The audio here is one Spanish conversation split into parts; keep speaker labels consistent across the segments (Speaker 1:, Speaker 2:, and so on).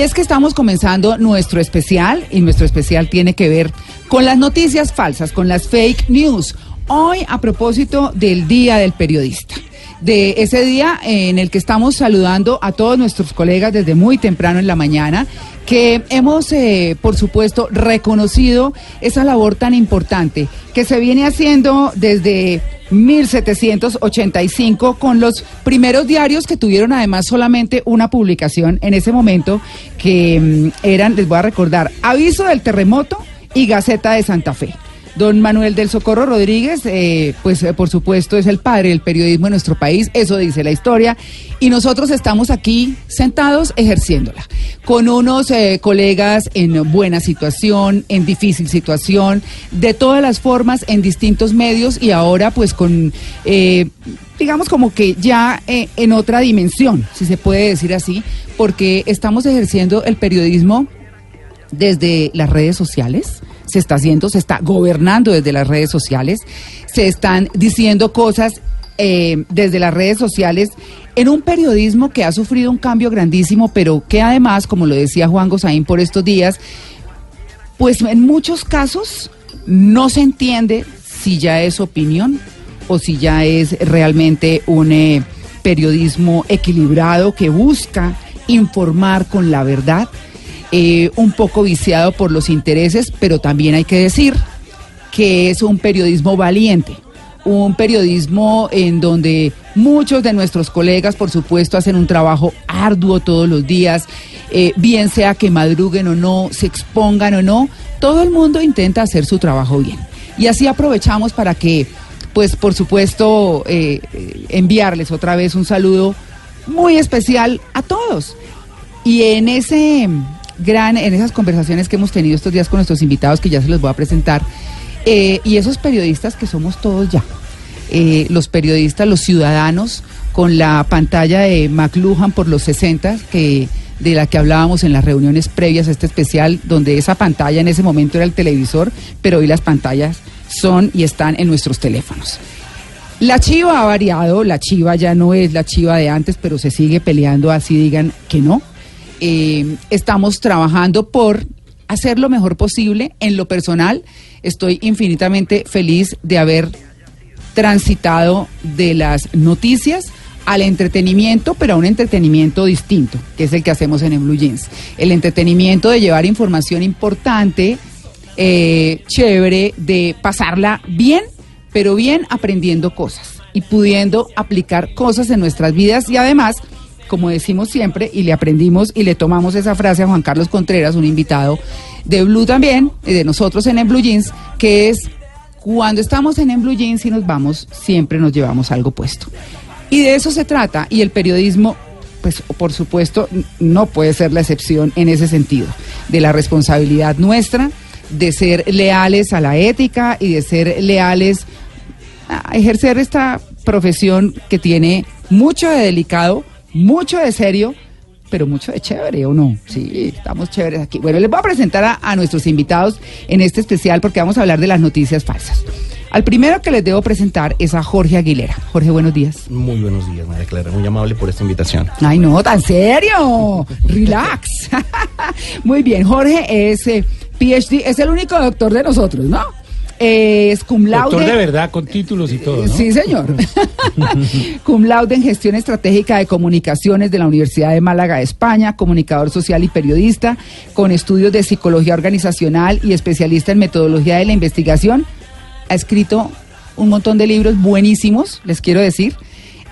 Speaker 1: Es que estamos comenzando nuestro especial y nuestro especial tiene que ver con las noticias falsas, con las fake news. Hoy a propósito del Día del Periodista, de ese día en el que estamos saludando a todos nuestros colegas desde muy temprano en la mañana, que hemos, eh, por supuesto, reconocido esa labor tan importante que se viene haciendo desde 1785 con los primeros diarios que tuvieron además solamente una publicación en ese momento que mm, eran, les voy a recordar, Aviso del Terremoto y Gaceta de Santa Fe. Don Manuel del Socorro Rodríguez, eh, pues eh, por supuesto es el padre del periodismo en nuestro país, eso dice la historia, y nosotros estamos aquí sentados ejerciéndola, con unos eh, colegas en buena situación, en difícil situación, de todas las formas, en distintos medios y ahora pues con, digamos como que ya en otra dimensión, si se puede decir así, porque estamos ejerciendo el periodismo desde las redes sociales se está haciendo, se está gobernando desde las redes sociales, se están diciendo cosas eh, desde las redes sociales en un periodismo que ha sufrido un cambio grandísimo, pero que además, como lo decía Juan Gosaín por estos días, pues en muchos casos no se entiende si ya es opinión o si ya es realmente un eh, periodismo equilibrado que busca informar con la verdad eh, un poco viciado por los intereses, pero también hay que decir que es un periodismo valiente, un periodismo en donde muchos de nuestros colegas, por supuesto, hacen un trabajo arduo todos los días, eh, bien sea que madruguen o no, se expongan o no, todo el mundo intenta hacer su trabajo bien. Y así aprovechamos para que, pues, por supuesto, eh, enviarles otra vez un saludo muy especial a todos. Y en ese gran en esas conversaciones que hemos tenido estos días con nuestros invitados, que ya se los voy a presentar, eh, y esos periodistas que somos todos ya, eh, los periodistas, los ciudadanos, con la pantalla de McLuhan por los 60, que de la que hablábamos en las reuniones previas a este especial, donde esa pantalla en ese momento era el televisor, pero hoy las pantallas son y están en nuestros teléfonos. La chiva ha variado, la chiva ya no es la chiva de antes, pero se sigue peleando así digan que no. Eh, estamos trabajando por hacer lo mejor posible. En lo personal, estoy infinitamente feliz de haber transitado de las noticias al entretenimiento, pero a un entretenimiento distinto, que es el que hacemos en, el Blue Jeans. El entretenimiento de llevar información importante, eh, chévere, de pasarla bien, pero bien aprendiendo cosas y pudiendo aplicar cosas en nuestras vidas y además como decimos siempre, y le aprendimos y le tomamos esa frase a Juan Carlos Contreras, un invitado de Blue también, de nosotros en En Blue Jeans, que es cuando estamos en En Blue Jeans y nos vamos, siempre nos llevamos algo puesto. Y de eso se trata, y el periodismo, pues por supuesto, no puede ser la excepción en ese sentido, de la responsabilidad nuestra, de ser leales a la ética y de ser leales a ejercer esta profesión que tiene mucho de delicado, mucho de serio, pero mucho de chévere, ¿o no? Sí, estamos chéveres aquí. Bueno, les voy a presentar a, nuestros invitados en este especial porque vamos a hablar de las noticias falsas. Al primero que les debo presentar es a Jorge Aguilera. Jorge, buenos días.
Speaker 2: Muy buenos días, María Clara. Muy amable por esta invitación.
Speaker 1: Ay, no, tan serio. Relax. Muy bien, Jorge es eh, PhD, es el único doctor de nosotros, ¿no? Es cum laude.
Speaker 3: Doctor de verdad, con títulos y todo. ¿no?
Speaker 1: Sí, señor. cum laude en gestión estratégica de comunicaciones de la Universidad de Málaga, España, comunicador social y periodista, con estudios de psicología organizacional y especialista en metodología de la investigación. Ha escrito un montón de libros buenísimos, les quiero decir.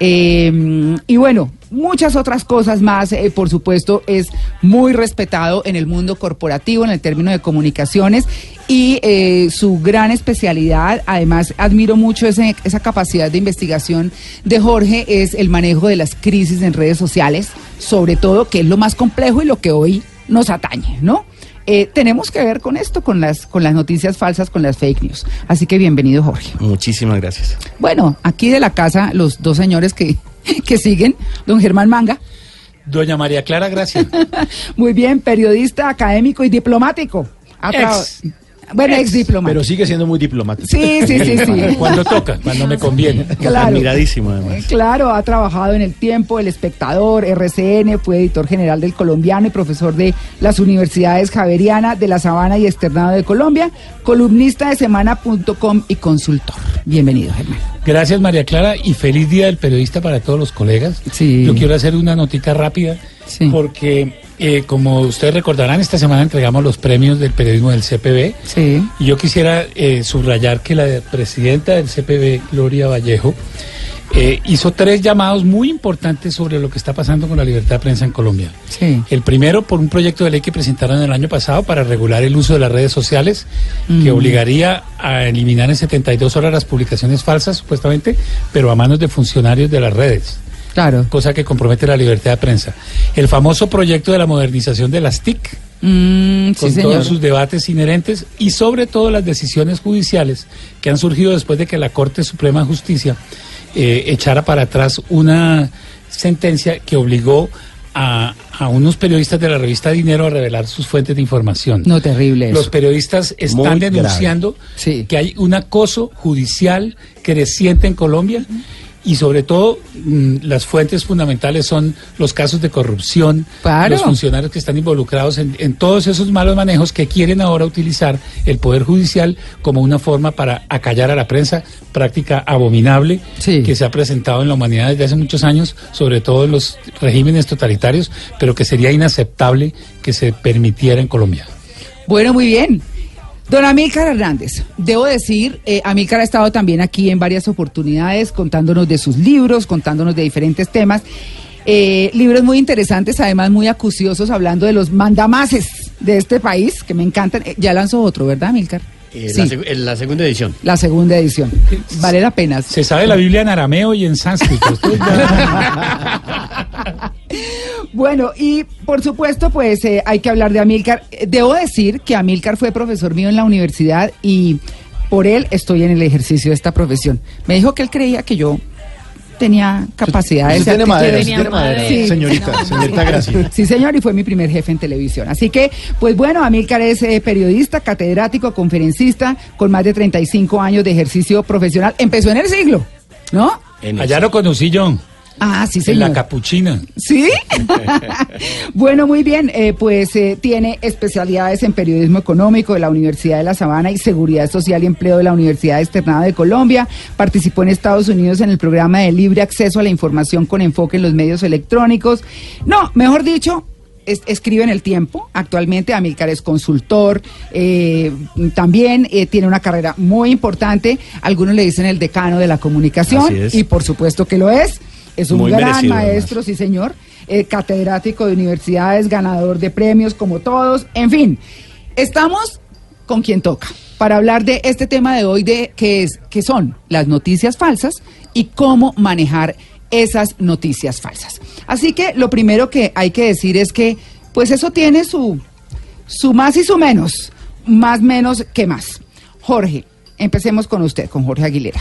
Speaker 1: Eh, y bueno, muchas otras cosas más, eh, por supuesto, es muy respetado en el mundo corporativo, en el término de comunicaciones y eh, su gran especialidad, además admiro mucho esa capacidad de investigación de Jorge, es el manejo de las crisis en redes sociales, sobre todo, que es lo más complejo y lo que hoy nos atañe, ¿no? Eh, tenemos que ver con esto, con las, con las noticias falsas, con las fake news. Así que bienvenido, Jorge.
Speaker 2: Muchísimas gracias.
Speaker 1: Bueno, aquí de la casa, los dos señores que, que siguen, don Germán Manga.
Speaker 3: Doña María Clara, gracias.
Speaker 1: Muy bien, periodista, académico y diplomático. Bueno, ex diplomático.
Speaker 4: Pero sigue siendo muy diplomático.
Speaker 1: Sí, sí, sí, sí.
Speaker 3: Cuando toca, cuando me conviene.
Speaker 1: Claro.
Speaker 2: Admiradísimo, además.
Speaker 1: Claro, ha trabajado en El Tiempo, El Espectador, RCN, fue editor general del Colombiano y profesor de las universidades Javeriana, de La Sabana y Externado de Colombia, columnista de semana.com y consultor. Bienvenido, Germán.
Speaker 3: Gracias, María Clara, y feliz día del periodista para todos los colegas.
Speaker 1: Sí.
Speaker 3: Yo quiero hacer una notica rápida,
Speaker 1: Sí.
Speaker 3: porque eh, como ustedes recordarán, esta semana entregamos los premios del periodismo del CPB.
Speaker 1: Sí.
Speaker 3: Y yo quisiera eh, subrayar que la presidenta del CPB, Gloria Vallejo, eh, hizo tres llamados muy importantes sobre lo que está pasando con la libertad de prensa en Colombia.
Speaker 1: Sí.
Speaker 3: El primero por un proyecto de ley que presentaron el año pasado para regular el uso de las redes sociales, que
Speaker 1: Mm.
Speaker 3: obligaría a eliminar en 72 horas las publicaciones falsas, supuestamente, pero a manos de funcionarios de las redes,
Speaker 1: Claro.
Speaker 3: cosa que compromete la libertad de prensa. El famoso proyecto de la modernización de las TIC,
Speaker 1: Mm, sí,
Speaker 3: con
Speaker 1: señor.
Speaker 3: todos sus debates inherentes y sobre todo las decisiones judiciales que han surgido después de que la Corte Suprema de Justicia eh, echara para atrás una sentencia que obligó a, a unos periodistas de la revista Dinero a revelar sus fuentes de información.
Speaker 1: No, terrible
Speaker 3: Los
Speaker 1: eso.
Speaker 3: periodistas están
Speaker 4: Muy
Speaker 3: denunciando
Speaker 1: Sí.
Speaker 3: que hay un acoso judicial creciente en Colombia y sobre todo mm, las fuentes fundamentales son los casos de corrupción,
Speaker 1: Claro.
Speaker 3: los funcionarios que están involucrados en, en todos esos malos manejos que quieren ahora utilizar el Poder Judicial como una forma para acallar a la prensa, práctica abominable
Speaker 1: Sí.
Speaker 3: que se ha presentado en la humanidad desde hace muchos años, sobre todo en los regímenes totalitarios, pero que sería inaceptable que se permitiera en Colombia.
Speaker 1: Bueno, muy bien. Don Amílcar Hernández, debo decir, eh, Amílcar ha estado también aquí en varias oportunidades contándonos de sus libros, contándonos de diferentes temas. Eh, libros muy interesantes, además muy acuciosos, hablando de los mandamases de este país, que me encantan. Eh, ya lanzó otro, ¿verdad, Amílcar?
Speaker 4: Eh,
Speaker 1: Sí,
Speaker 4: la, seg- la segunda edición.
Speaker 1: la segunda edición. Vale la pena.
Speaker 3: Se sabe la Biblia en arameo y en sánscrito.
Speaker 1: Bueno, y por supuesto, pues eh, hay que hablar de Amílcar. Eh, Debo decir que Amílcar fue profesor mío en la universidad y por él estoy en el ejercicio de esta profesión. Me dijo que él creía que yo tenía
Speaker 4: tiene
Speaker 1: aptitudes.
Speaker 4: madera, tiene.
Speaker 1: Sí.
Speaker 4: señorita, señorita Gracia.
Speaker 1: Sí, señor, y fue mi primer jefe en televisión. Así que, pues bueno, Amílcar es eh, periodista, catedrático, conferencista, con más de 35 años de ejercicio profesional. Empezó en el siglo, ¿no?
Speaker 4: En
Speaker 3: Allá lo conocí yo,
Speaker 1: Ah, sí,
Speaker 3: en
Speaker 1: señor.
Speaker 3: la capuchina.
Speaker 1: ¿Sí? bueno, muy bien. eh, pues eh, tiene especialidades en periodismo económico de la Universidad de La Sabana y seguridad social y empleo de la Universidad Externada de Colombia. Participó en Estados Unidos en el programa de libre acceso a la información con enfoque en los medios electrónicos. No, mejor dicho. es- escribe en el tiempo. Actualmente Amílcar es consultor, eh, también eh, tiene una carrera muy importante. Algunos le dicen el decano de la comunicación
Speaker 2: Así es.
Speaker 1: y por supuesto que lo es. Es un
Speaker 2: Muy
Speaker 1: gran
Speaker 2: merecido, además.
Speaker 1: maestro, sí señor, eh, catedrático de universidades, ganador de premios como todos, en fin, estamos con quien toca para hablar de este tema de hoy de que es que son las noticias falsas y cómo manejar esas noticias falsas. Así que lo primero que hay que decir es que pues eso tiene su su más y su menos, más menos que más. Jorge, empecemos con usted, con Jorge Aguilera.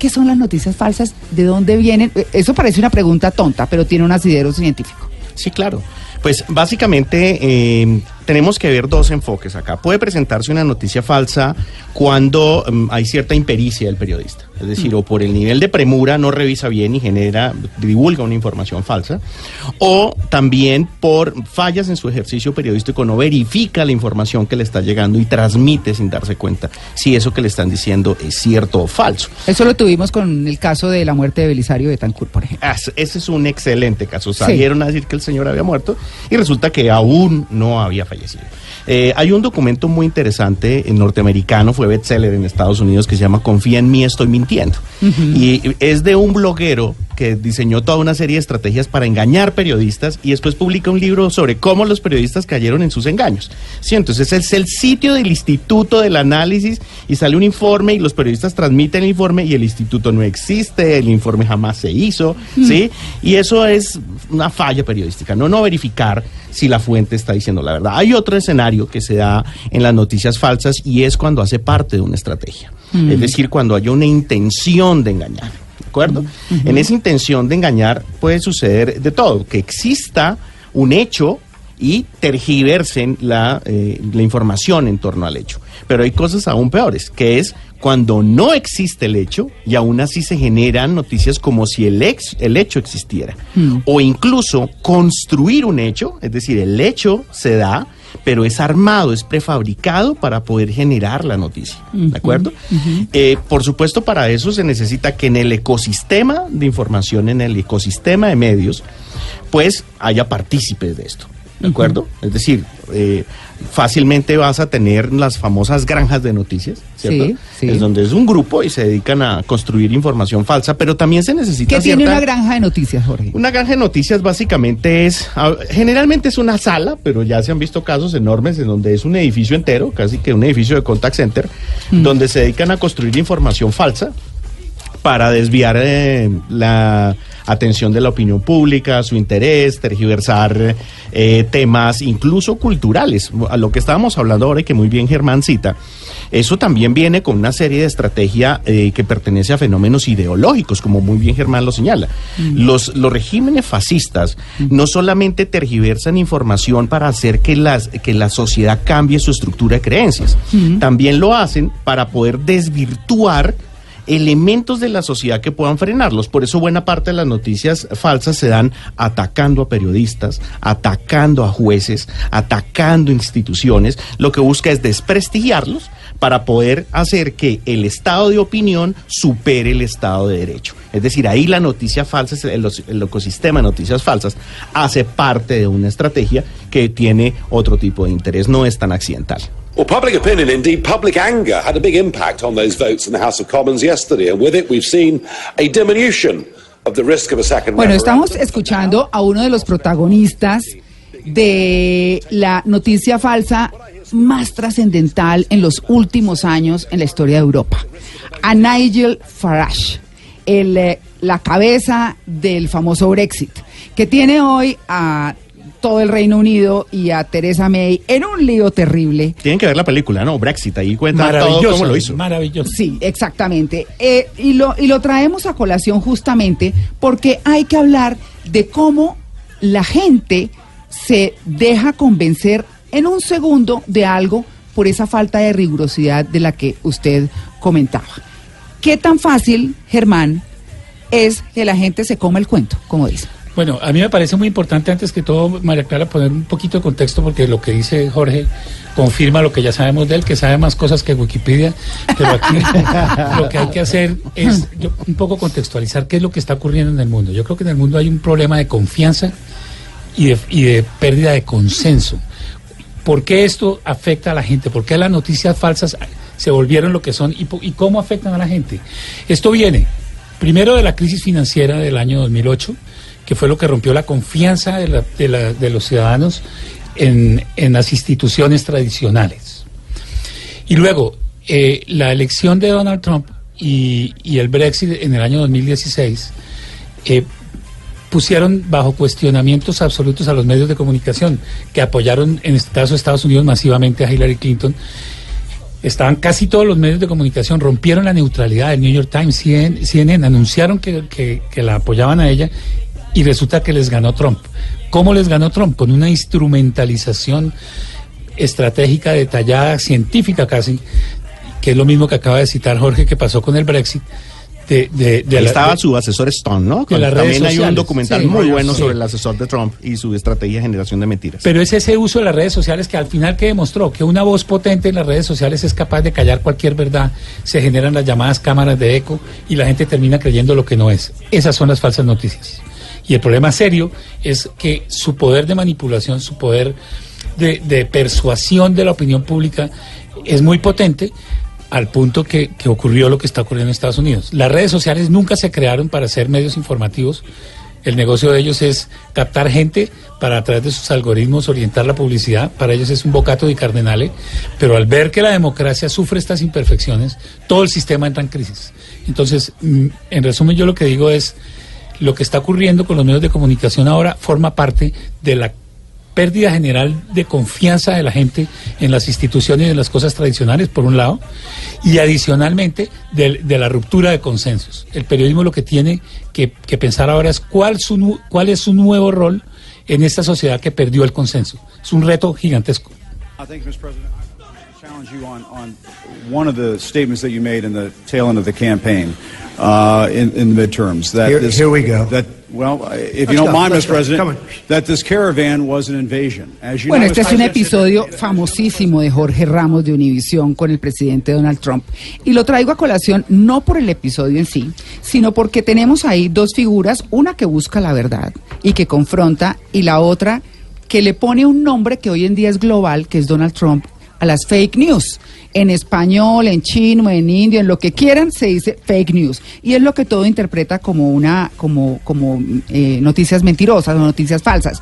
Speaker 1: ¿Qué son las noticias falsas? ¿De dónde vienen? Eh, Eso parece una pregunta tonta, pero tiene un asidero científico.
Speaker 2: Sí, claro. Pues básicamente eh, tenemos que ver dos enfoques acá. Puede presentarse una noticia falsa cuando mm, hay cierta impericia del periodista. Es decir, o por el nivel de premura no revisa bien y genera, divulga una información falsa. O también por fallas en su ejercicio periodístico no verifica la información que le está llegando y transmite sin darse cuenta si eso que le están diciendo es cierto o falso.
Speaker 1: Eso lo tuvimos con el caso de la muerte de Belisario de Tancur, por ejemplo.
Speaker 2: Ah, Ese es un excelente caso. Salieron a decir que el señor había muerto y resulta que aún no había fallecido. Eh, hay un documento muy interesante eh, norteamericano, fue bestseller en Estados Unidos, que se llama Confía en mí, estoy mintiendo. Y es de un bloguero que diseñó toda una serie de estrategias para engañar periodistas y después publica un libro sobre cómo los periodistas cayeron en sus engaños. Sí, entonces es el sitio del Instituto del Análisis y sale un informe y los periodistas transmiten el informe y el instituto no existe, el informe jamás se hizo, ¿sí? Y eso es una falla periodística, no no verificar si la fuente está diciendo la verdad. Hay otro escenario que se da en las noticias falsas y es cuando hace parte de una estrategia. Es decir, cuando hay una intención de engañar. ¿De acuerdo? En esa intención de engañar puede suceder de todo, que exista un hecho y tergiversen la, eh, la información en torno al hecho. Pero hay cosas aún peores, que es cuando no existe el hecho y aún así se generan noticias como si el, ex, el hecho existiera. O incluso construir un hecho, es decir, el hecho se da, pero es armado, es prefabricado para poder generar la noticia. ¿De acuerdo? Eh, por supuesto, para eso se necesita que en el ecosistema de información, en el ecosistema de medios, pues haya partícipes de esto. ¿De acuerdo? Es decir, eh, fácilmente vas a tener las famosas granjas de noticias, ¿cierto?
Speaker 1: Sí, sí.
Speaker 2: Es donde es un grupo y se dedican a construir información falsa, pero también se necesita
Speaker 1: ¿Qué tiene una granja de noticias, Jorge?
Speaker 2: una granja de noticias básicamente es, generalmente es una sala, pero ya se han visto casos enormes en donde es un edificio entero, casi que un edificio de contact center, donde se dedican a construir información falsa para desviar eh, la atención de la opinión pública, su interés, tergiversar eh, temas incluso culturales. A lo que estábamos hablando ahora y que muy bien Germán cita, eso también viene con una serie de estrategia eh, que pertenece a fenómenos ideológicos, como muy bien Germán lo señala. Los, los regímenes fascistas no solamente tergiversan información para hacer que, las, que la sociedad cambie su estructura de creencias, también lo hacen para poder desvirtuar elementos de la sociedad que puedan frenarlos. Por eso buena parte de las noticias falsas se dan atacando a periodistas, atacando a jueces, atacando instituciones. Lo que busca es desprestigiarlos para poder hacer que el estado de opinión supere el estado de derecho. Es decir, ahí la noticia falsa, el, ecosistema de noticias falsas, hace parte de una estrategia que tiene otro tipo de interés, no es tan accidental.
Speaker 5: Well, public opinion, indeed public anger, had a big impact on those votes in the House of Commons yesterday, and with it, we've seen a diminution of the risk of a second
Speaker 1: Bueno, estamos escuchando a uno de los protagonistas de la noticia falsa más trascendental en los últimos años en la historia de Europa, a Nigel Farage, el, eh, la cabeza del famoso Brexit, que tiene hoy a todo el Reino Unido y a Theresa May en un lío terrible.
Speaker 2: Tienen que ver la película, ¿no? Brexit, ahí cuenta todo
Speaker 3: Maravilloso,
Speaker 2: cómo lo hizo.
Speaker 3: maravilloso.
Speaker 1: Sí, exactamente. Eh, y, lo, y lo traemos a colación justamente porque hay que hablar de cómo la gente se deja convencer en un segundo de algo por esa falta de rigurosidad de la que usted comentaba. ¿Qué tan fácil, Germán, es que la gente se coma el cuento, como dice?
Speaker 3: Bueno, a mí me parece muy importante antes que todo, María Clara, poner un poquito de contexto porque lo que dice Jorge confirma lo que ya sabemos de él, que sabe más cosas que Wikipedia, pero aquí lo que hay que hacer es yo, un poco contextualizar qué es lo que está ocurriendo en el mundo. Yo creo que en el mundo hay un problema de confianza y de, y de pérdida de consenso. ¿Por qué esto afecta a la gente? ¿Por qué las noticias falsas se volvieron lo que son y, y cómo afectan a la gente? Esto viene primero de la crisis financiera del año 2008, que fue lo que rompió la confianza de, los ciudadanos en, las instituciones tradicionales. Y luego, eh, la elección de Donald Trump y, el Brexit en el año 2016 eh, pusieron bajo cuestionamientos absolutos a los medios de comunicación que apoyaron en este caso Estados Unidos masivamente a Hillary Clinton. Estaban casi todos los medios de comunicación, rompieron la neutralidad. El New York Times, CNN, anunciaron que la apoyaban a ella y resulta que les ganó Trump. ¿Cómo les ganó Trump? Con una instrumentalización estratégica, detallada, científica casi, que es lo mismo que acaba de citar Jorge que pasó con el Brexit. De, de- de
Speaker 2: Ahí
Speaker 3: la-
Speaker 2: estaba su asesor Stone, ¿no? También hay un documental
Speaker 3: Sí,
Speaker 2: muy
Speaker 3: sí.
Speaker 2: bueno sobre el asesor de Trump y su estrategia de generación de mentiras.
Speaker 3: Pero es ese uso de las redes sociales que al final que demostró que una voz potente en las redes sociales es capaz de callar cualquier verdad, se generan las llamadas cámaras de eco y la gente termina creyendo lo que no es. Esas son las falsas noticias. Y el problema serio es que su poder de manipulación, su poder de, de persuasión de la opinión pública es muy potente al punto que, que ocurrió lo que está ocurriendo en Estados Unidos. Las redes sociales nunca se crearon para ser medios informativos. El negocio de ellos es captar gente para a través de sus algoritmos orientar la publicidad. Para ellos es un bocato di cardenale. Pero al ver que la democracia sufre estas imperfecciones, todo el sistema entra en crisis. Entonces, mm, en resumen, yo lo que digo es, lo que está ocurriendo con los medios de comunicación ahora forma parte de la pérdida general de confianza de la gente en las instituciones y en las cosas tradicionales, por un lado, y adicionalmente de, de la ruptura de consensos. El periodismo lo que tiene que, pensar ahora es cuál, su, cuál es su nuevo rol en esta sociedad que perdió el consenso. Es un reto gigantesco.
Speaker 6: Challenge you on, on one of the statements that you made in the tail end of the campaign uh, in, in the midterms. That
Speaker 7: Here- here we go.
Speaker 6: That, well, if
Speaker 7: Let's
Speaker 6: you don't
Speaker 7: go,
Speaker 6: mind, Mr.
Speaker 7: go.
Speaker 6: President, that this caravan was an invasion. As you
Speaker 1: Bueno,
Speaker 6: know,
Speaker 1: este es un episodio famosísimo de Jorge Ramos de Univisión con el presidente Donald Trump. Y lo traigo a colación no por el episodio en sí, sino porque tenemos ahí dos figuras, una que busca la verdad y que confronta, y la otra que le pone un nombre que hoy en día es global, que es Donald Trump, a las fake news. En español, en chino, en indio, en lo que quieran, se dice fake news. Y es lo que todo interpreta como una, como, como eh, noticias mentirosas o noticias falsas.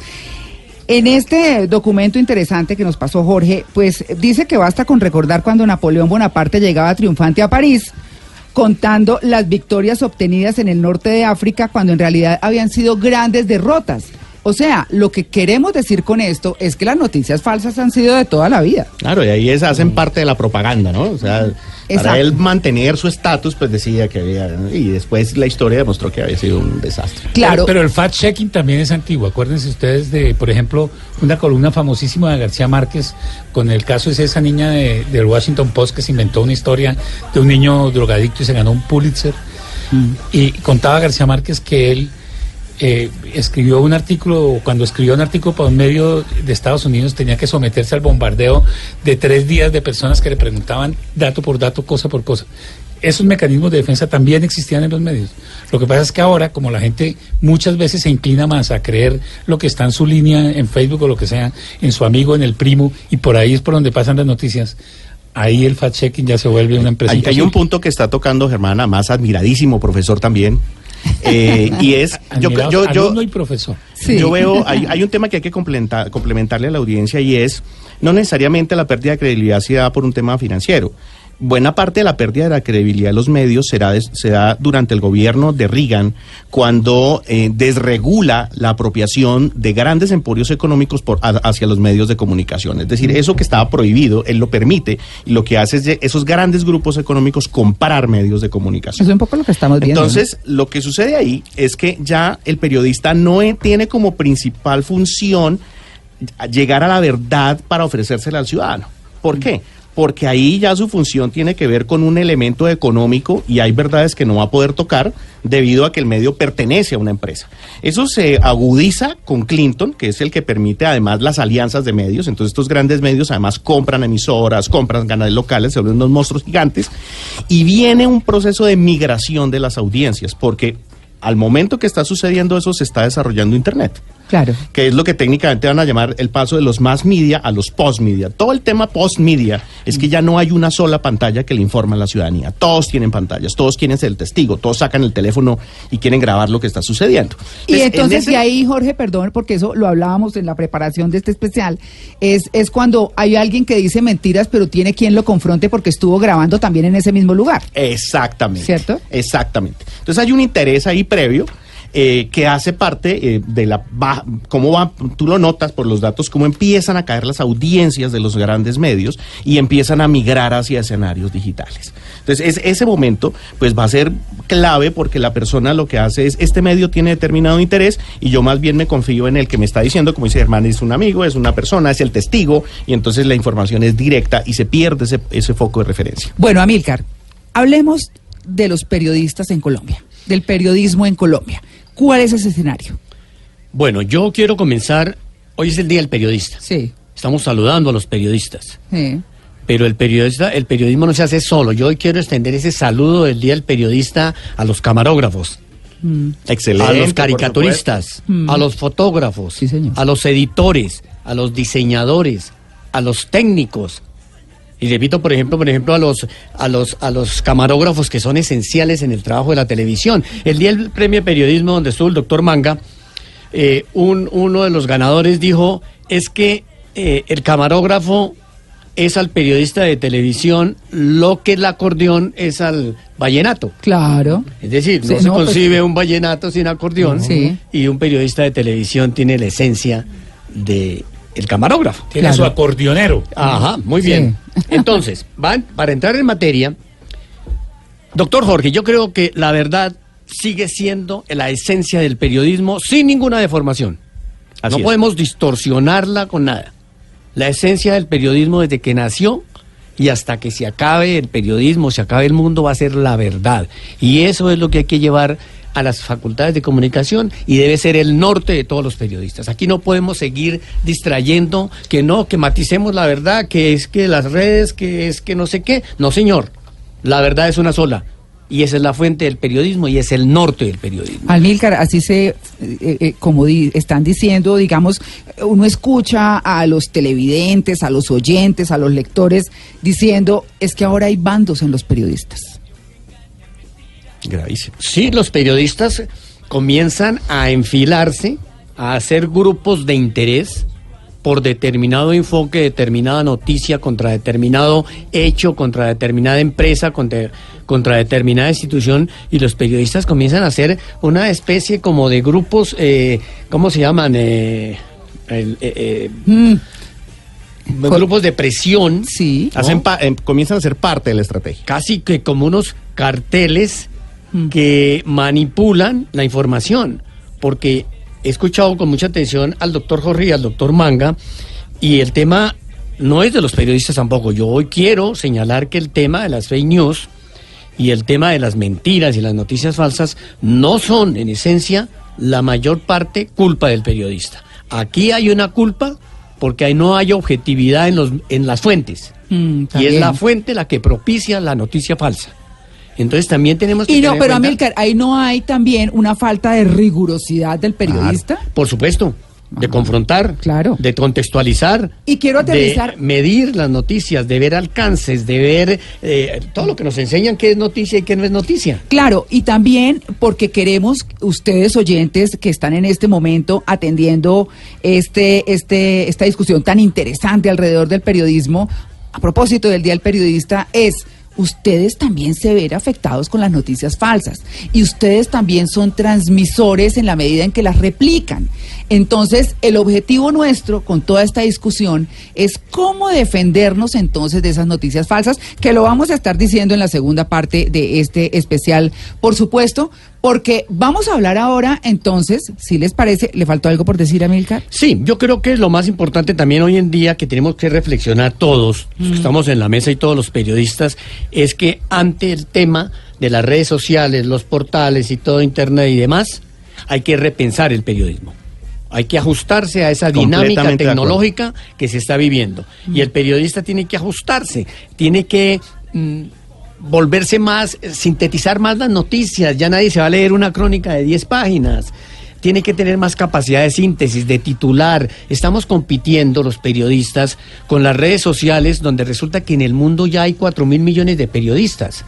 Speaker 1: En este documento interesante que nos pasó Jorge, pues dice que basta con recordar cuando Napoleón Bonaparte llegaba triunfante a París, contando las victorias obtenidas en el norte de África cuando en realidad habían sido grandes derrotas. O sea, lo que queremos decir con esto es que las noticias falsas han sido de toda la vida.
Speaker 2: Claro, y ahí es, hacen parte de la propaganda, ¿no? O sea,
Speaker 1: Exacto.
Speaker 2: para él mantener su estatus, pues decía que había. ¿no? Y después la historia demostró que había sido un desastre.
Speaker 1: Claro,
Speaker 3: Pero, pero el fact-checking también es antiguo. Acuérdense ustedes de, por ejemplo, una columna famosísima de García Márquez con el caso es esa niña de- del Washington Post que se inventó una historia de un niño drogadicto y se ganó un Pulitzer. Y contaba García Márquez que él eh, escribió un artículo, cuando escribió un artículo para un medio de Estados Unidos tenía que someterse al bombardeo de tres días de personas que le preguntaban dato por dato, cosa por cosa. Esos mecanismos de defensa también existían en los medios. Lo que pasa es que ahora, como la gente muchas veces se inclina más a creer lo que está en su línea, en Facebook o lo que sea, en su amigo, en el primo, y por ahí es por donde pasan las noticias, ahí el fact-checking ya se vuelve una empresa.
Speaker 2: Hay, hay un punto que está tocando Germán, más admiradísimo profesor también. Eh, y es. Yo,
Speaker 3: Admirado,
Speaker 2: yo, yo,
Speaker 3: alumno y profesor.
Speaker 1: Sí.
Speaker 2: Yo veo, hay, hay un tema que hay que complementar, complementarle a la audiencia y es, no necesariamente la pérdida de credibilidad se da por un tema financiero. Buena parte de la pérdida de la credibilidad de los medios será se da durante el gobierno de Reagan, cuando eh, desregula la apropiación de grandes emporios económicos por, a- hacia los medios de comunicación. Es decir, eso que estaba prohibido, él lo permite, y lo que hace es de esos grandes grupos económicos comprar medios de comunicación.
Speaker 1: eso es un poco lo que estamos viendo. ¿no?
Speaker 2: Entonces, lo que sucede ahí es que ya el periodista no e- tiene como principal función llegar a la verdad para ofrecérsela al ciudadano. ¿Por qué? Porque ahí ya su función tiene que ver con un elemento económico y hay verdades que no va a poder tocar debido a que el medio pertenece a una empresa. Eso se agudiza con Clinton, que es el que permite además las alianzas de medios. Entonces estos grandes medios además compran emisoras, compran canales locales, se vuelven unos monstruos gigantes. Y viene un proceso de migración de las audiencias, porque al momento que está sucediendo eso se está desarrollando Internet
Speaker 1: Claro.
Speaker 2: que es lo que técnicamente van a llamar el paso de los más media a los post media. Todo el tema post media es que ya no hay una sola pantalla que le informa a la ciudadanía. Todos tienen pantallas, todos quieren ser el testigo, todos sacan el teléfono y quieren grabar lo que está sucediendo.
Speaker 1: Y
Speaker 2: en
Speaker 1: entonces
Speaker 2: ese-
Speaker 1: de ahí, Jorge, perdón, porque eso lo hablábamos en la preparación de este especial, es, es cuando hay alguien que dice mentiras, pero tiene quien lo confronte porque estuvo grabando también en ese mismo lugar.
Speaker 2: Exactamente.
Speaker 1: ¿Cierto?
Speaker 2: Exactamente. Entonces hay un interés ahí previo. Eh, que hace parte eh, de la ba- cómo va tú lo notas por los datos cómo empiezan a caer las audiencias de los grandes medios y empiezan a migrar hacia escenarios digitales entonces es- ese momento pues va a ser clave porque la persona lo que hace es este medio tiene determinado interés y yo más bien me confío en el que me está diciendo como dice Germán es un amigo es una persona es el testigo y entonces la información es directa y se pierde ese, ese foco de referencia
Speaker 1: Bueno, Amílcar, hablemos de los periodistas en Colombia, del periodismo en Colombia. ¿Cuál es ese escenario?
Speaker 4: Bueno, yo quiero comenzar. Hoy es el Día del Periodista.
Speaker 1: Sí.
Speaker 4: Estamos saludando a los periodistas.
Speaker 1: sí.
Speaker 4: Pero el periodista, el periodismo no se hace solo. Yo hoy quiero extender ese saludo del Día del Periodista a los camarógrafos,
Speaker 2: excelente
Speaker 4: a los caricaturistas, a los fotógrafos,
Speaker 1: Sí, señor.
Speaker 4: a los editores, a los diseñadores, a los técnicos. Y repito, por ejemplo, por ejemplo, a los, a los, a los camarógrafos que son esenciales en el trabajo de la televisión. El día del premio de periodismo donde estuvo el doctor Manga, eh, un, uno de los ganadores dijo es que eh, el camarógrafo es al periodista de televisión lo que el acordeón es al vallenato.
Speaker 1: Claro.
Speaker 4: Es decir, no
Speaker 1: Sí,
Speaker 4: se
Speaker 1: no, pues-
Speaker 4: concibe un vallenato sin acordeón
Speaker 1: Sí.
Speaker 4: y un periodista de televisión tiene la esencia de el camarógrafo.
Speaker 3: Tiene
Speaker 1: Claro.
Speaker 3: su acordeonero.
Speaker 4: Ajá, muy
Speaker 1: Sí.
Speaker 4: bien. Entonces, van, para entrar en materia, doctor Jorge, yo creo que la verdad sigue siendo la esencia del periodismo sin ninguna deformación.
Speaker 2: Así
Speaker 4: no
Speaker 2: es.
Speaker 4: podemos distorsionarla con nada. La esencia del periodismo desde que nació y hasta que se acabe el periodismo, se acabe el mundo, va a ser la verdad. Y eso es lo que hay que llevar a las facultades de comunicación y debe ser el norte de todos los periodistas. Aquí no podemos seguir distrayendo que no, que maticemos la verdad, que es que las redes, que es que no sé qué. No, señor. La verdad es una sola. Y esa es la fuente del periodismo y es el norte del periodismo.
Speaker 1: Almilcar, así se, eh, eh, como están diciendo, digamos, uno escucha a los televidentes, a los oyentes, a los lectores, diciendo, es que ahora hay bandos en los periodistas.
Speaker 2: Gravísimo.
Speaker 4: Sí, los periodistas comienzan a enfilarse, a hacer grupos de interés por determinado enfoque, determinada noticia, contra determinado hecho, contra determinada empresa, contra, contra determinada institución, y los periodistas comienzan a hacer una especie como de grupos, eh, ¿cómo se llaman? Eh, el- eh,
Speaker 1: Mm,
Speaker 4: eh, grupos de presión.
Speaker 1: sí.
Speaker 2: Hacen pa- em, comienzan a ser parte de la estrategia.
Speaker 4: casi que como unos carteles
Speaker 1: Mm.
Speaker 4: que manipulan la información, porque he escuchado con mucha atención al doctor Jorge y al doctor Manga, y el tema no es de los periodistas tampoco. Yo hoy quiero señalar que el tema de las fake news y el tema de las mentiras y las noticias falsas no son, en esencia, la mayor parte culpa del periodista. Aquí hay una culpa porque ahí no hay objetividad en, los, en las fuentes.
Speaker 1: Mm,
Speaker 4: Y es la fuente la que propicia la noticia falsa. Entonces también tenemos que
Speaker 1: Y no,
Speaker 4: tener
Speaker 1: pero
Speaker 4: cuenta-
Speaker 1: Amilcar, ahí no hay también una falta de rigurosidad del periodista.
Speaker 4: Por supuesto, de confrontar,
Speaker 1: Claro.
Speaker 4: de contextualizar.
Speaker 1: Y quiero aterrizar-
Speaker 4: De medir las noticias, de ver alcances, de ver eh, todo lo que nos enseñan qué es noticia y qué no es noticia.
Speaker 1: Claro, y también porque queremos ustedes oyentes que están en este momento atendiendo este, este, esta discusión tan interesante alrededor del periodismo, a propósito del Día del Periodista, es ustedes también se ven afectados con las noticias falsas y ustedes también son transmisores en la medida en que las replican. Entonces, el objetivo nuestro con toda esta discusión es cómo defendernos entonces de esas noticias falsas, que lo vamos a estar diciendo en la segunda parte de este especial, por supuesto, porque vamos a hablar ahora entonces, si les parece, ¿le faltó algo por decir a Milcar?
Speaker 4: Sí, yo creo que lo más importante también hoy en día que tenemos que reflexionar todos, los que estamos en la mesa y todos los periodistas, es que ante el tema de las redes sociales, los portales y todo Internet y demás, hay que repensar el periodismo. Hay que ajustarse a esa dinámica tecnológica que se está viviendo. Y el periodista tiene que ajustarse, tiene que mm, volverse más, eh, sintetizar más las noticias. Ya nadie se va a leer una crónica de 10 páginas. Tiene que tener más capacidad de síntesis, de titular. Estamos compitiendo los periodistas con las redes sociales, donde resulta que en el mundo ya hay 4 mil millones de periodistas.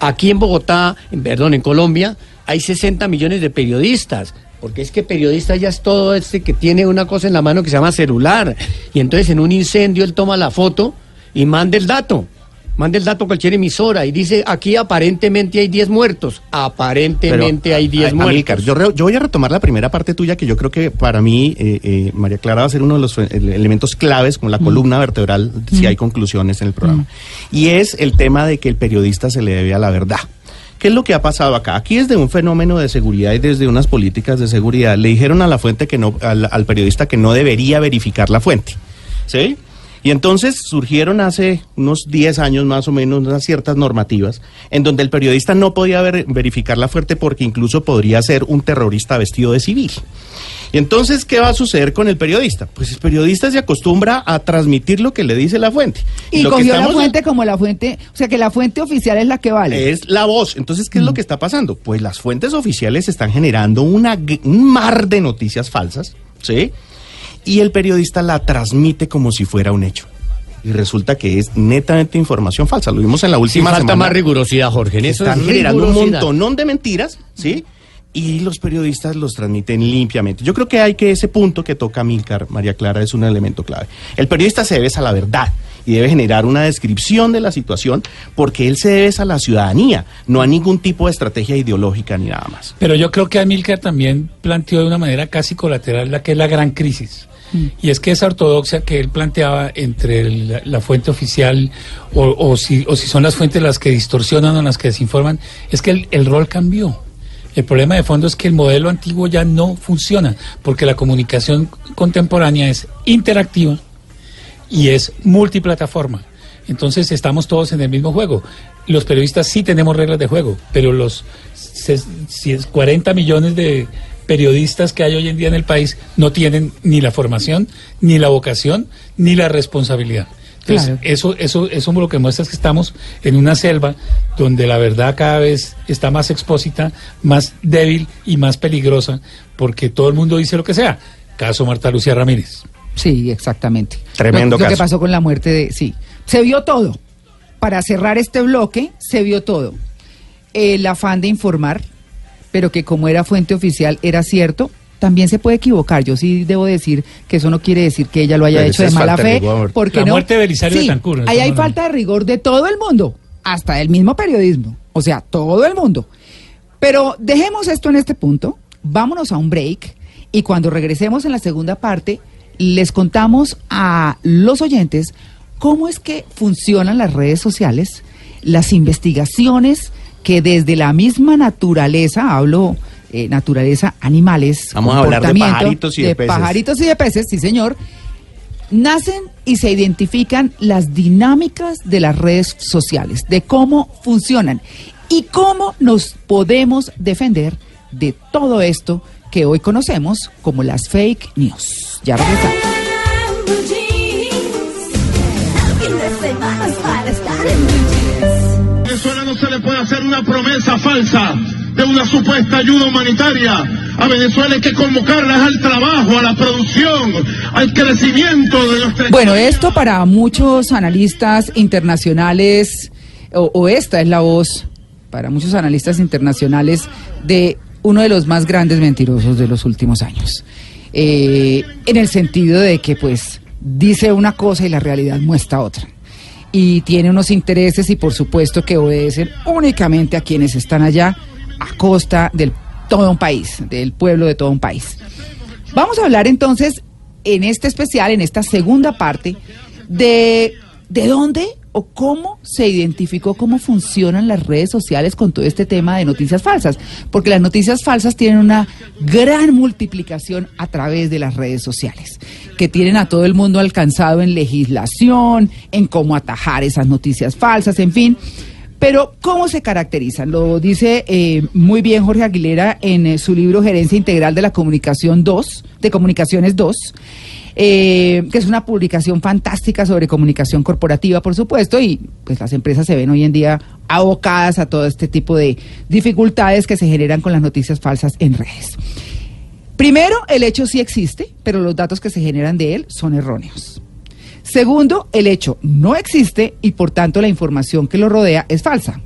Speaker 4: Aquí en Bogotá, en, perdón, en Colombia, hay 60 millones de periodistas. Porque es que periodista ya es todo este que tiene una cosa en la mano que se llama celular. Y entonces en un incendio él toma la foto y manda el dato. Manda el dato a cualquier emisora y dice, aquí aparentemente hay 10 muertos. Aparentemente
Speaker 2: Pero,
Speaker 4: hay 10
Speaker 2: a-
Speaker 4: muertos.
Speaker 2: Yo, voy a retomar la primera parte tuya, que yo creo que para mí, eh, eh, María Clara, va a ser uno de los eh, elementos claves con la columna vertebral, si hay conclusiones en el programa. Y es el tema de que el periodista se le debe a la verdad. ¿Qué es lo que ha pasado acá? Aquí desde un fenómeno de seguridad y desde unas políticas de seguridad le dijeron a la fuente que no, al, periodista que no debería verificar la fuente. ¿Sí? Y entonces surgieron hace unos 10 años más o menos unas ciertas normativas en donde el periodista no podía ver- verificar la fuente porque incluso podría ser un terrorista vestido de civil. Y entonces, ¿qué va a suceder con el periodista? Pues el periodista se acostumbra a transmitir lo que le dice la fuente.
Speaker 1: Y
Speaker 2: lo que
Speaker 1: cogió la fuente como la fuente, o sea que la fuente oficial es la que vale.
Speaker 2: es la voz. Entonces, ¿qué es lo que está pasando? Pues las fuentes oficiales están generando una, un mar de noticias falsas, ¿sí? Y el periodista la transmite como si fuera un hecho. Y resulta que es netamente información falsa. Lo vimos en la
Speaker 4: Sí,
Speaker 2: última
Speaker 4: falta
Speaker 2: semana.
Speaker 4: más rigurosidad, Jorge. En eso
Speaker 2: están
Speaker 4: es
Speaker 2: generando un montonón de mentiras, ¿sí? Y los periodistas los transmiten limpiamente. Yo creo que hay que ese punto que toca Milcar, María Clara, es un elemento clave. El periodista se debe a la verdad y debe generar una descripción de la situación porque él se debe a la ciudadanía, no a ningún tipo de estrategia ideológica ni nada más.
Speaker 3: Pero yo creo que Amilcar también planteó de una manera casi colateral la que es la gran crisis. Y es que esa ortodoxia que él planteaba entre el- la, la fuente oficial o, o si, o si son las fuentes las que distorsionan o las que desinforman, es que el, el rol cambió. El problema de fondo es que el modelo antiguo ya no funciona, porque la comunicación contemporánea es interactiva y es multiplataforma. Entonces estamos todos en el mismo juego. Los periodistas sí tenemos reglas de juego, pero los ses- si es 40 millones de periodistas que hay hoy en día en el país no tienen ni la formación, ni la vocación, ni la responsabilidad. Entonces,
Speaker 1: Claro.
Speaker 3: eso, eso, eso lo que muestra es que estamos en una selva donde la verdad cada vez está más expósita, más débil y más peligrosa, porque todo el mundo dice lo que sea. Caso Marta Lucía Ramírez.
Speaker 1: Sí, exactamente.
Speaker 2: Tremendo
Speaker 1: lo, lo que
Speaker 2: caso.
Speaker 1: pasó con la muerte de... Sí, se vio todo. Para cerrar este bloque, se vio todo. El afán de informar, pero que como era fuente oficial era cierto, también se puede equivocar. Yo sí debo decir que eso no quiere decir que ella lo haya
Speaker 2: Pero
Speaker 1: hecho de mala fe.
Speaker 2: rigor.
Speaker 1: Porque
Speaker 3: La
Speaker 1: no?
Speaker 3: muerte de Belisario
Speaker 1: Sí,
Speaker 3: Betancur,
Speaker 1: Ahí hay falta de rigor de todo el mundo, hasta del mismo periodismo. O sea, todo el mundo. Pero dejemos esto en este punto, vámonos a un break y cuando regresemos en la segunda parte les contamos a los oyentes cómo es que funcionan las redes sociales, las investigaciones que desde la misma naturaleza, hablo eh, naturaleza animales,
Speaker 2: Vamos a hablar de
Speaker 1: comportamiento,
Speaker 2: pajaritos y de peces.
Speaker 1: pajaritos y de peces, sí señor, nacen y se identifican las dinámicas de las redes sociales, de cómo funcionan y cómo nos podemos defender de todo esto que hoy conocemos como las fake news. Ya regresamos.
Speaker 7: A Venezuela no se le puede hacer una promesa falsa de una supuesta ayuda humanitaria. A Venezuela hay que convocarlas al trabajo, a la producción, al crecimiento de nuestra
Speaker 1: Bueno, esto para muchos analistas internacionales, o, o esta es la voz para muchos analistas internacionales de uno de los más grandes mentirosos de los últimos años. Eh, en el sentido de que pues dice una cosa y la realidad muestra otra. Y tiene unos intereses y por supuesto que obedecen únicamente a quienes están allá a costa del todo un país, del pueblo de todo un país. Vamos a hablar entonces en este especial, en esta segunda parte, de, de dónde o cómo se identificó cómo funcionan las redes sociales con todo este tema de noticias falsas. Porque las noticias falsas tienen una gran multiplicación a través de las redes sociales, que tienen a todo el mundo alcanzado en legislación, en cómo atajar esas noticias falsas, en fin. Pero, ¿cómo se caracterizan? Lo dice eh, muy bien Jorge Aguilera en eh, su libro Gerencia Integral de la Comunicación 2, de Comunicaciones 2, eh, que es una publicación fantástica sobre comunicación corporativa, por supuesto, y pues las empresas se ven hoy en día abocadas a todo este tipo de dificultades que se generan con las noticias falsas en redes. Primero, el hecho sí existe, pero los datos que se generan de él son erróneos. Segundo, el hecho no existe y por tanto la información que lo rodea es falsa.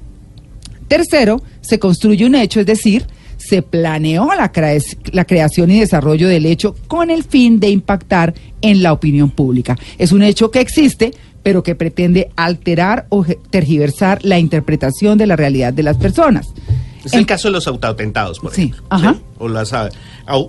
Speaker 1: Tercero, se construye un hecho, es decir, se planeó la, crea- la creación y desarrollo del hecho con el fin de impactar en la opinión pública. Es un hecho que existe, pero que pretende alterar o tergiversar la interpretación de la realidad de las personas.
Speaker 2: Es
Speaker 1: En-
Speaker 2: el caso de los autoatentados, por
Speaker 1: Sí,
Speaker 2: ejemplo.
Speaker 1: ajá.
Speaker 2: ¿sí? O las,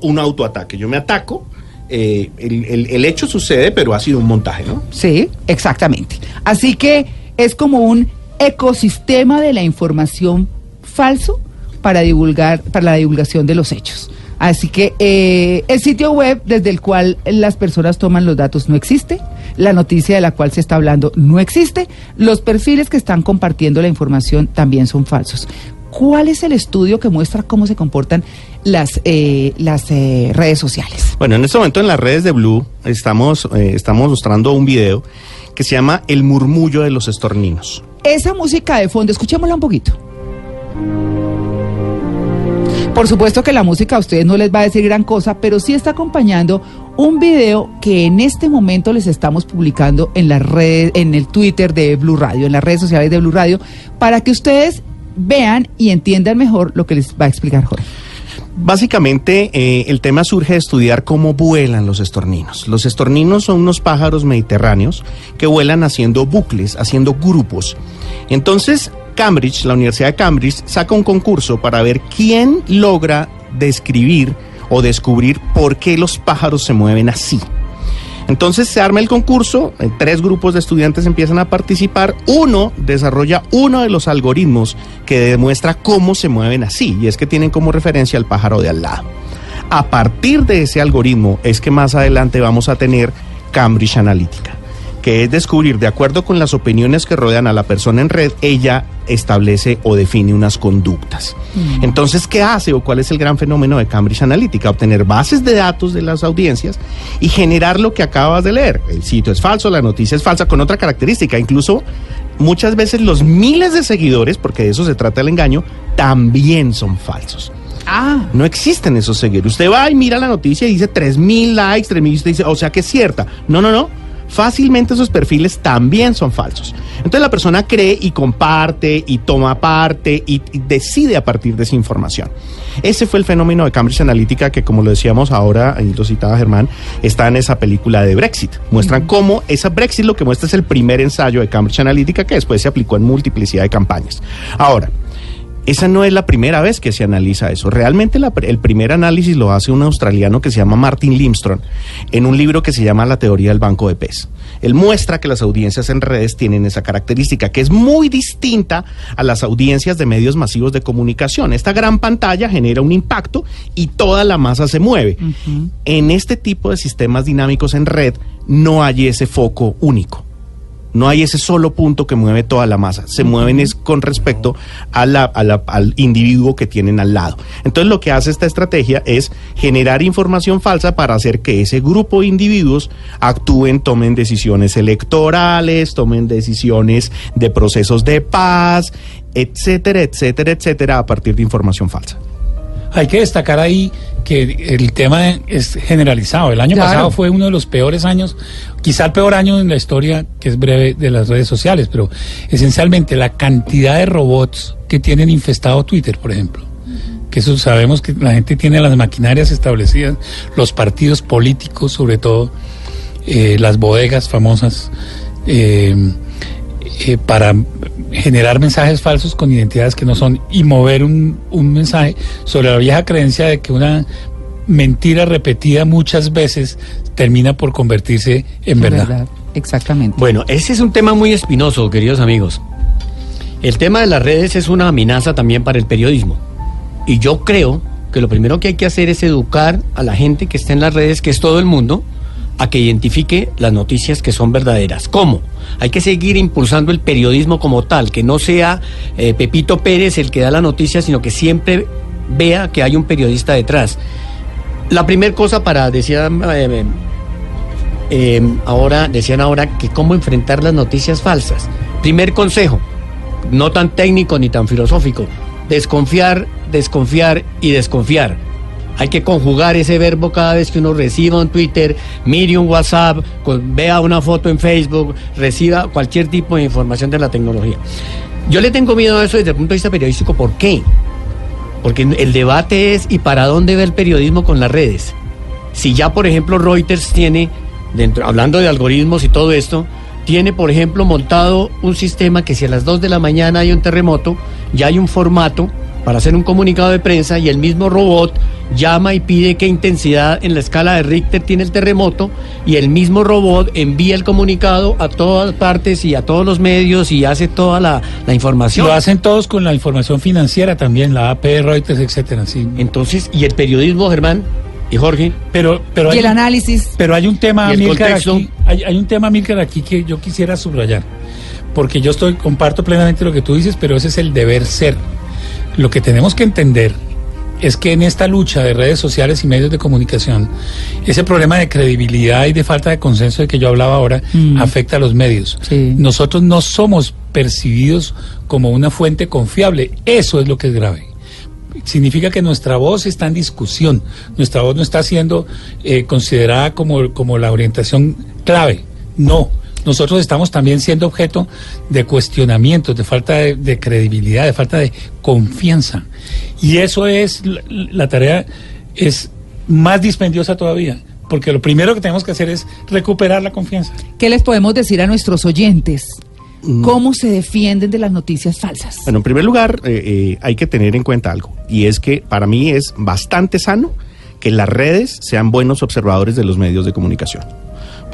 Speaker 2: un autoataque. Yo me ataco, eh, el, hecho sucede, pero ha sido un montaje, ¿no?
Speaker 1: Sí, exactamente. Así que es como un ecosistema de la información falso para divulgar, para la divulgación de los hechos. Así que eh, el sitio web desde el cual las personas toman los datos no existe, la noticia de la cual se está hablando no existe, los perfiles que están compartiendo la información también son falsos. ¿Cuál es el estudio que muestra cómo se comportan las, eh, las eh, redes sociales?
Speaker 2: Bueno, en este momento en las redes de Blue estamos, eh, estamos mostrando un video que se llama El murmullo de los estorninos.
Speaker 1: Esa música de fondo, escuchémosla un poquito. Por supuesto que la música a ustedes no les va a decir gran cosa, pero sí está acompañando un video que en este momento les estamos publicando en las redes, en el Twitter de Blue Radio, en las redes sociales de Blue Radio, para que ustedes vean y entiendan mejor lo que les va a explicar Jorge.
Speaker 2: Básicamente, eh, el tema surge de estudiar cómo vuelan los estorninos. Los estorninos son unos pájaros mediterráneos que vuelan haciendo bucles, haciendo grupos. Entonces, Cambridge, la Universidad de Cambridge, saca un concurso para ver quién logra describir o descubrir por qué los pájaros se mueven así. Entonces se arma el concurso, eh, tres grupos de estudiantes empiezan a participar, uno desarrolla uno de los algoritmos que demuestra cómo se mueven así, y es que tienen como referencia al pájaro de al lado. A partir de ese algoritmo es que más adelante vamos a tener Cambridge Analytica, que es descubrir, de acuerdo con las opiniones que rodean a la persona en red, ella establece o define unas conductas. Entonces, ¿qué hace o cuál es el gran fenómeno de Cambridge Analytica? Obtener bases de datos de las audiencias y generar lo que acabas de leer. El sitio es falso, la noticia es falsa, con otra característica. Incluso muchas veces los miles de seguidores, porque de eso se trata el engaño, también son falsos.
Speaker 1: Ah,
Speaker 2: No existen esos seguidores. Usted va y mira la noticia y dice 3.000 likes, 3.000, y usted dice, o sea que es cierta. No, no, no. Fácilmente esos perfiles también son falsos. Entonces la persona cree y comparte y toma parte y, y decide a partir de esa información. Ese fue el fenómeno de Cambridge Analytica que, como lo decíamos ahora, y lo citaba Germán, está en esa película de Brexit. Muestran cómo esa Brexit lo que muestra es el primer ensayo de Cambridge Analytica que después se aplicó en multiplicidad de campañas. Ahora, esa no es la primera vez que se analiza eso. Realmente la- el primer análisis lo hace un australiano que se llama Martin Limstrom en un libro que se llama La teoría del banco de pez. Él muestra que las audiencias en redes tienen esa característica que es muy distinta a las audiencias de medios masivos de comunicación. Esta gran pantalla genera un impacto y toda la masa se mueve. En este tipo de sistemas dinámicos en red no hay ese foco único. No hay ese solo punto que mueve toda la masa. Se mueven es con respecto a la- a la- al individuo que tienen al lado. Entonces lo que hace esta estrategia es generar información falsa para hacer que ese grupo de individuos actúen, tomen decisiones electorales, tomen decisiones de procesos de paz, etcétera, etcétera, etcétera, a partir de información falsa.
Speaker 3: Hay que destacar ahí que el tema es generalizado. El año
Speaker 1: Claro.
Speaker 3: pasado fue uno de los peores años, quizá el peor año en la historia, que es breve, de las redes sociales, pero esencialmente la cantidad de robots que tienen infestado Twitter, por ejemplo. Que eso sabemos que la gente tiene las maquinarias establecidas, los partidos políticos, sobre todo, eh, las bodegas famosas, eh, eh, para generar mensajes falsos con identidades que no son y mover un, un mensaje sobre la vieja creencia de que una mentira repetida muchas veces termina por convertirse en verdad.
Speaker 1: Exactamente.
Speaker 4: Bueno, ese es un tema muy espinoso, queridos amigos. El tema de las redes es una amenaza también para el periodismo. Y yo creo que lo primero que hay que hacer es educar a la gente que está en las redes, que es todo el mundo, a que identifique las noticias que son verdaderas. ¿Cómo? Hay que seguir impulsando el periodismo como tal, que no sea eh, Pepito Pérez el que da la noticia, sino que siempre vea que hay un periodista detrás. La primera cosa para, decía eh, eh, ahora, decían ahora que cómo enfrentar las noticias falsas. Primer consejo, no tan técnico ni tan filosófico, desconfiar, desconfiar y desconfiar. Hay que conjugar ese verbo cada vez que uno reciba un Twitter, mire un WhatsApp, vea una foto en Facebook, reciba cualquier tipo de información de la tecnología. Yo le tengo miedo a eso desde el punto de vista periodístico. ¿Por qué? Porque el debate es ¿y para dónde va el periodismo con las redes? Si ya, por ejemplo, Reuters tiene, dentro, hablando de algoritmos y todo esto, tiene, por ejemplo, montado un sistema que si a las 2 de la mañana hay un terremoto, ya hay un formato para hacer un comunicado de prensa y el mismo robot llama y pide qué intensidad en la escala de Richter tiene el terremoto y el mismo robot envía el comunicado a todas partes y a todos los medios y hace toda la, la información.
Speaker 3: Lo hacen todos con la información financiera también, la AP, Reuters, etcétera. Sí.
Speaker 4: Entonces, ¿y el periodismo, Germán y Jorge?
Speaker 3: Pero, pero
Speaker 1: y
Speaker 3: hay,
Speaker 1: el análisis.
Speaker 3: pero hay un tema,
Speaker 4: ¿Y el
Speaker 3: Milcar, aquí, hay, hay un tema, Milcar, aquí que yo quisiera subrayar. Porque yo estoy, comparto plenamente lo que tú dices, pero ese es el deber ser. Lo que tenemos que entender es que en esta lucha de redes sociales y medios de comunicación, ese problema de credibilidad y de falta de consenso de que yo hablaba ahora
Speaker 1: Mm.
Speaker 3: afecta a los medios.
Speaker 1: Sí.
Speaker 3: Nosotros no somos percibidos como una fuente confiable. Eso es lo que es grave. Significa que nuestra voz está en discusión, nuestra voz no está siendo eh, considerada como, como la orientación clave. No, nosotros estamos también siendo objeto de cuestionamientos, de falta de, de credibilidad, de falta de confianza. Y eso es, la, la tarea es más dispendiosa todavía, porque lo primero que tenemos que hacer es recuperar la confianza.
Speaker 1: ¿Qué les podemos decir a nuestros oyentes? ¿Cómo se defienden de las noticias falsas?
Speaker 2: Bueno, en primer lugar, eh, eh, hay que tener en cuenta algo, y es que para mí es bastante sano que las redes sean buenos observadores de los medios de comunicación.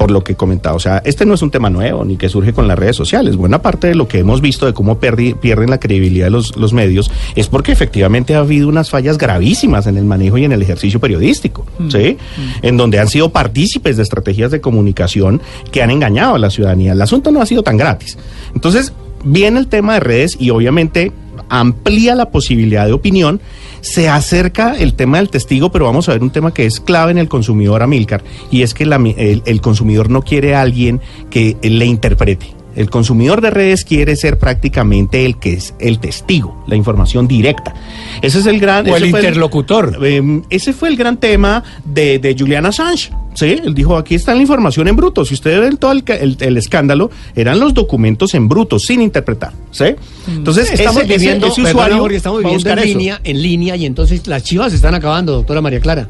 Speaker 2: Por lo que comentaba. O sea, este no es un tema nuevo ni que surge con las redes sociales. Buena parte de lo que hemos visto de cómo perdi- pierden la credibilidad de los, los medios es porque efectivamente ha habido unas fallas gravísimas en el manejo y en el ejercicio periodístico, ¿sí? En donde han sido partícipes de estrategias de comunicación que han engañado a la ciudadanía. El asunto no ha sido tan gratis. Entonces, viene el tema de redes y obviamente amplía la posibilidad de opinión, se acerca el tema del testigo, pero vamos a ver un tema que es clave en el consumidor, Amilcar, y es que el, el consumidor no quiere a alguien que le interprete. El consumidor de redes quiere ser prácticamente el que es el testigo, la información directa. Ese es el gran...
Speaker 3: O el
Speaker 2: fue
Speaker 3: interlocutor.
Speaker 2: eh, ese fue el gran tema de, de Julian Assange. Sí, él dijo, aquí está la información en bruto. Si ustedes ven todo el, ca- el- el escándalo, eran los documentos en bruto, sin interpretar. ¿sí? Entonces,
Speaker 4: Estamos
Speaker 2: ese, ese-
Speaker 4: viviendo,
Speaker 2: ese
Speaker 4: perdona,
Speaker 2: usuario
Speaker 4: Jorge, estamos viviendo en
Speaker 2: eso.
Speaker 4: línea, en línea, y entonces las chivas se están acabando, doctora María Clara.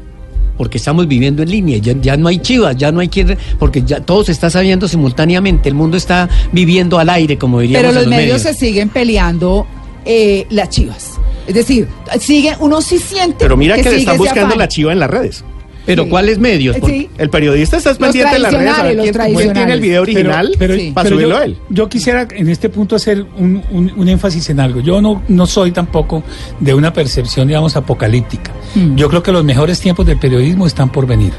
Speaker 4: Porque estamos viviendo en línea, ya, ya no hay chivas, ya no hay quien, porque ya todo se está sabiendo simultáneamente, el mundo está viviendo al aire, como diríamos
Speaker 1: Pero los medios se siguen peleando eh, las chivas. Es decir, sigue, uno sí siente.
Speaker 2: Pero mira que, le
Speaker 1: sigue
Speaker 2: están buscando la chiva en las redes.
Speaker 4: Pero
Speaker 1: Sí.
Speaker 4: ¿cuáles medios?
Speaker 1: Eh,
Speaker 4: Porque-
Speaker 1: sí.
Speaker 2: El periodista está pendiente de las redes. a ver quién- quién tiene el video original
Speaker 3: Pero-
Speaker 2: para
Speaker 3: pero
Speaker 2: subirlo
Speaker 3: yo,
Speaker 2: él.
Speaker 3: yo quisiera en este punto hacer un, un- un énfasis en algo. Yo no, no soy tampoco de una percepción, digamos, apocalíptica.
Speaker 1: Mm.
Speaker 3: Yo creo que los mejores tiempos del periodismo están por venir.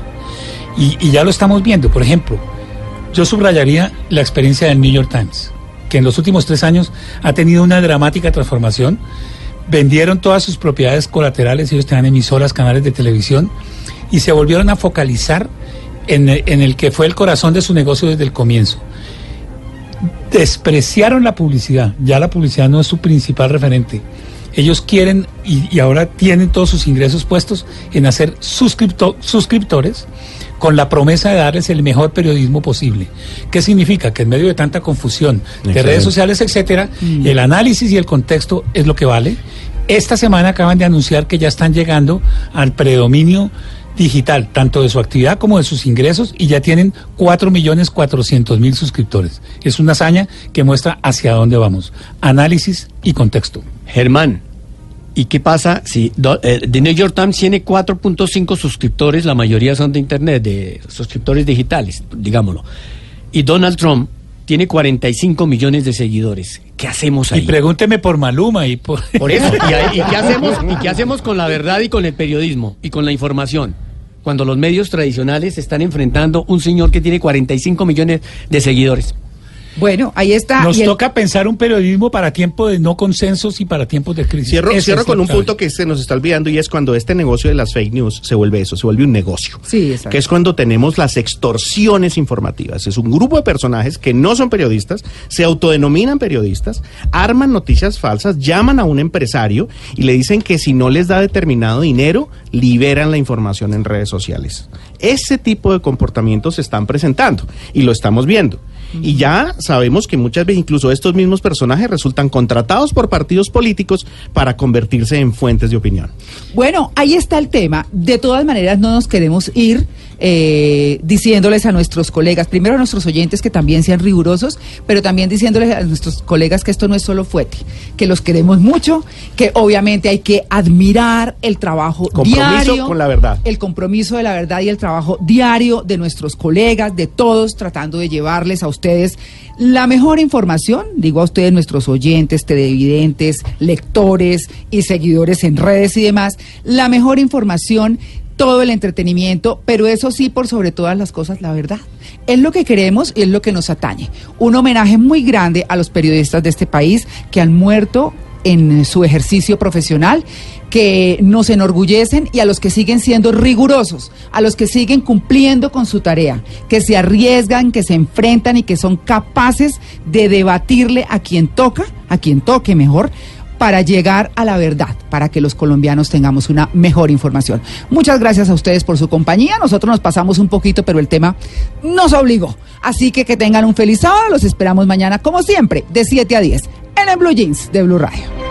Speaker 3: Y, y ya lo estamos viendo. Por ejemplo, yo subrayaría la experiencia del New York Times, que en los últimos tres años ha tenido una dramática transformación. Vendieron todas sus propiedades colaterales, ellos tenían emisoras, canales de televisión, y se volvieron a focalizar en el, en el que fue el corazón de su negocio desde el comienzo. Despreciaron la publicidad, ya la publicidad no es su principal referente. Ellos quieren y, y ahora tienen todos sus ingresos puestos en hacer suscripto- suscriptores con la promesa de darles el mejor periodismo posible. ¿Qué significa? Que en medio de tanta confusión de redes sociales, etcétera, el análisis y el contexto es lo que vale. Esta semana acaban de anunciar que ya están llegando al predominio digital, tanto de su actividad como de sus ingresos, y ya tienen 4.400.000 suscriptores. Es una hazaña que muestra hacia dónde vamos. Análisis y contexto.
Speaker 4: Germán, ¿y qué pasa si do- eh, The New York Times tiene 4.5 suscriptores, la mayoría son de Internet, de suscriptores digitales, digámoslo, y Donald Trump tiene 45 millones de seguidores? ¿Qué hacemos
Speaker 3: Y
Speaker 4: ahí?
Speaker 3: pregúnteme por Maluma y por...
Speaker 4: Por eso, ¿y, y qué hacemos, ¿y qué hacemos con la verdad y con el periodismo y con la información? Cuando los medios tradicionales están enfrentando un señor que tiene 45 millones de seguidores.
Speaker 1: Bueno, ahí está.
Speaker 3: Nos
Speaker 1: y el-
Speaker 3: toca pensar un periodismo para tiempo de no consensos y para tiempos de crisis.
Speaker 2: Cierro, cierro con un punto que se nos está olvidando y es cuando este negocio de las fake news se vuelve eso, se vuelve un negocio.
Speaker 1: Sí, exacto.
Speaker 2: Que es cuando tenemos las extorsiones informativas. Es un grupo de personajes que no son periodistas, se autodenominan periodistas, arman noticias falsas, llaman a un empresario y le dicen que si no les da determinado dinero, liberan la información en redes sociales. Ese tipo de comportamientos se están presentando y lo estamos viendo. Y ya sabemos que muchas veces incluso estos mismos personajes resultan contratados por partidos políticos para convertirse en fuentes de opinión.
Speaker 1: Bueno, ahí está el tema. De todas maneras, no nos queremos ir eh, diciéndoles a nuestros colegas, primero a nuestros oyentes que también sean rigurosos, pero también diciéndoles a nuestros colegas que esto no es solo fuete, que los queremos mucho, que obviamente hay que admirar el trabajo
Speaker 2: Compromiso
Speaker 1: diario,
Speaker 2: con la verdad.
Speaker 1: el compromiso de la verdad y el trabajo diario de nuestros colegas, de todos, tratando de llevarles a ustedes la mejor información, digo a ustedes, nuestros oyentes, televidentes, lectores y seguidores en redes y demás, la mejor información, todo el entretenimiento, pero eso sí, por sobre todas las cosas, la verdad. Es lo que queremos y es lo que nos atañe. Un homenaje muy grande a los periodistas de este país que han muerto en su ejercicio profesional, que nos enorgullecen y a los que siguen siendo rigurosos, a los que siguen cumpliendo con su tarea, que se arriesgan, que se enfrentan y que son capaces de debatirle a quien toca, a quien toque mejor, para llegar a la verdad, para que los colombianos tengamos una mejor información. Muchas gracias a ustedes por su compañía. Nosotros nos pasamos un poquito, pero el tema nos obligó. Así que que tengan un feliz sábado. Los esperamos mañana, como siempre, de 7 a 10, en el Blue Jeans de Blue Radio.